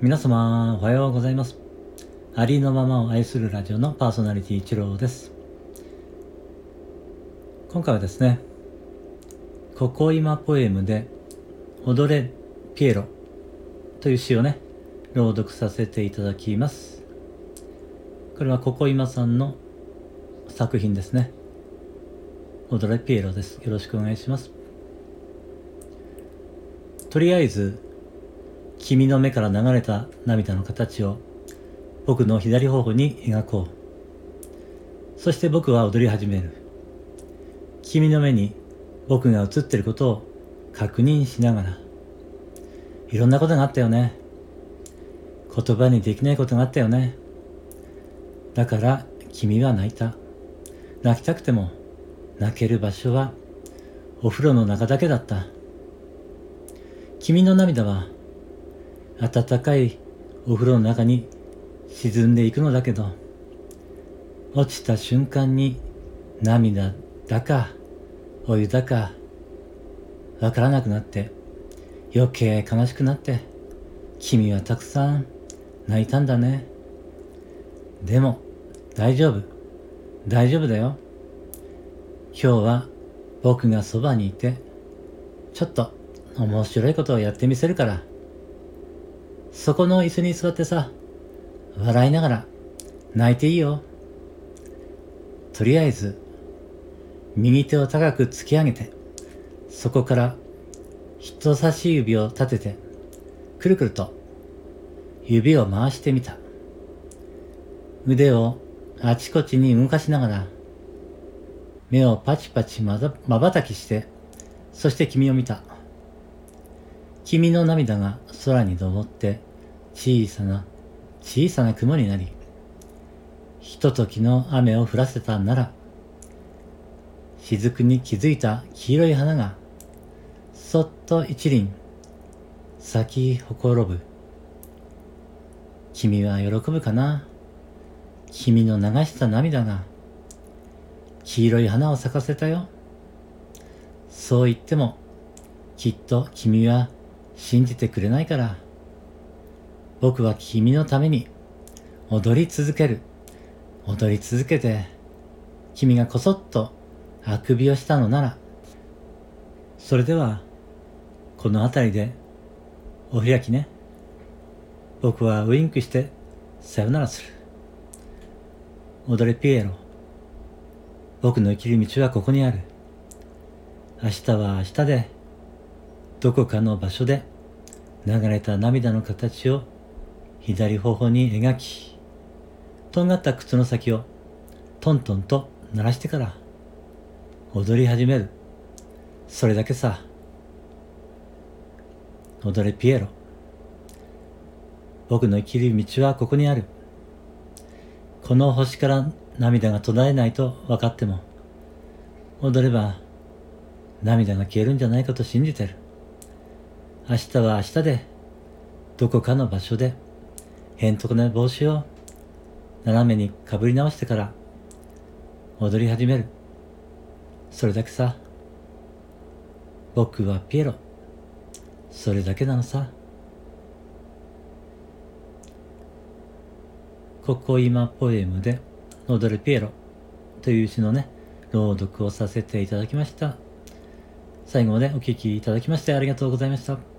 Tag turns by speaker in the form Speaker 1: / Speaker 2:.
Speaker 1: 皆様、おはようございます。ありのままを愛するラジオのパーソナリティ一郎です。今回はですね、ここ今ポエムで、踊れピエロという詩をね、朗読させていただきます。これはここ今さんの作品ですね。踊れピエロです。よろしくお願いします。とりあえず、君の目から流れた涙の形を僕の左頬に描こう。そして僕は踊り始める。君の目に僕が映ってることを確認しながら。いろんなことがあったよね。言葉にできないことがあったよね。だから君は泣いた。泣きたくても泣ける場所はお風呂の中だけだった。君の涙は暖かいお風呂の中に沈んでいくのだけど、落ちた瞬間に涙だかお湯だかわからなくなって余計悲しくなって君はたくさん泣いたんだね。でも大丈夫。大丈夫だよ。今日は僕がそばにいてちょっと面白いことをやってみせるから。そこの椅子に座ってさ、笑いながら泣いていいよ。とりあえず、右手を高く突き上げて、そこから人差し指を立てて、くるくると指を回してみた。腕をあちこちに動かしながら、目をパチパチまばたきして、そして君を見た。君の涙が空に昇って小さな小さな雲になり、ひとときの雨を降らせたなら、雫に気づいた黄色い花が、そっと一輪、咲きほころぶ。君は喜ぶかな？君の流した涙が、黄色い花を咲かせたよ。そう言っても、きっと君は信じてくれないから。僕は君のために踊り続ける。踊り続けて、君がこそっとあくびをしたのなら、それでは、この辺りで、お開きね。僕はウインクして、さよならする。踊れピエロ。僕の生きる道はここにある。明日は明日で、どこかの場所で流れた涙の形を左頬に描き、とんがった靴の先をトントンと鳴らしてから踊り始める。それだけさ。踊れピエロ。僕の生きる道はここにある。この星から涙が途絶えないと分かっても、踊れば涙が消えるんじゃないかと信じてる。明日は明日で、どこかの場所で、へんとこな帽子を斜めにかぶり直してから踊り始める。それだけさ。僕はピエロ。それだけなのさ。ここ今ポエムで踊るピエロという詩のね、朗読をさせていただきました。最後までお聴きいただきましてありがとうございました。